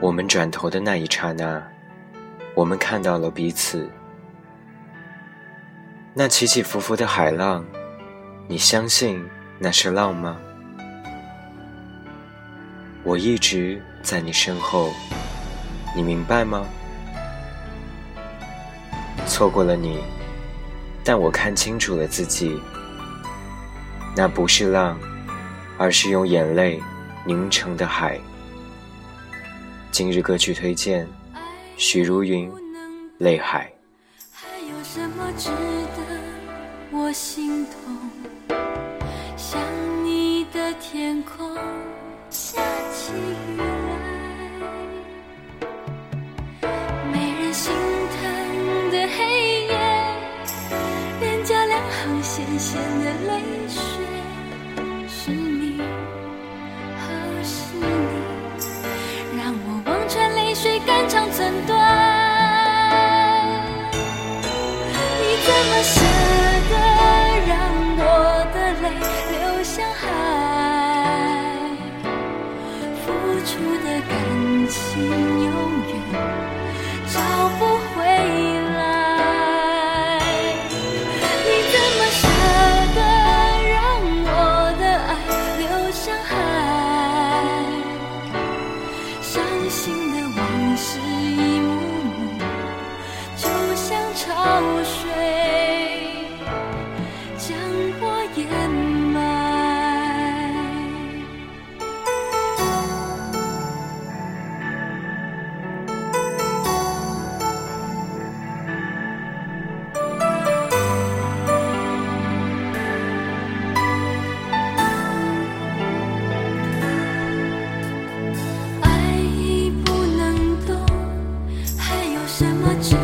我们转头的那一刹那，我们看到了彼此。那起起伏伏的海浪，你相信那是浪吗？我一直在你身后，你明白吗？错过了你，但我看清楚了自己。那不是浪，而是用眼泪凝成的海。今日歌曲推荐：许茹芸《泪海》。还有什么值得我心痛？想你的天空下起雨怎么舍得让我的泪流向海？付出的感情永远找不什么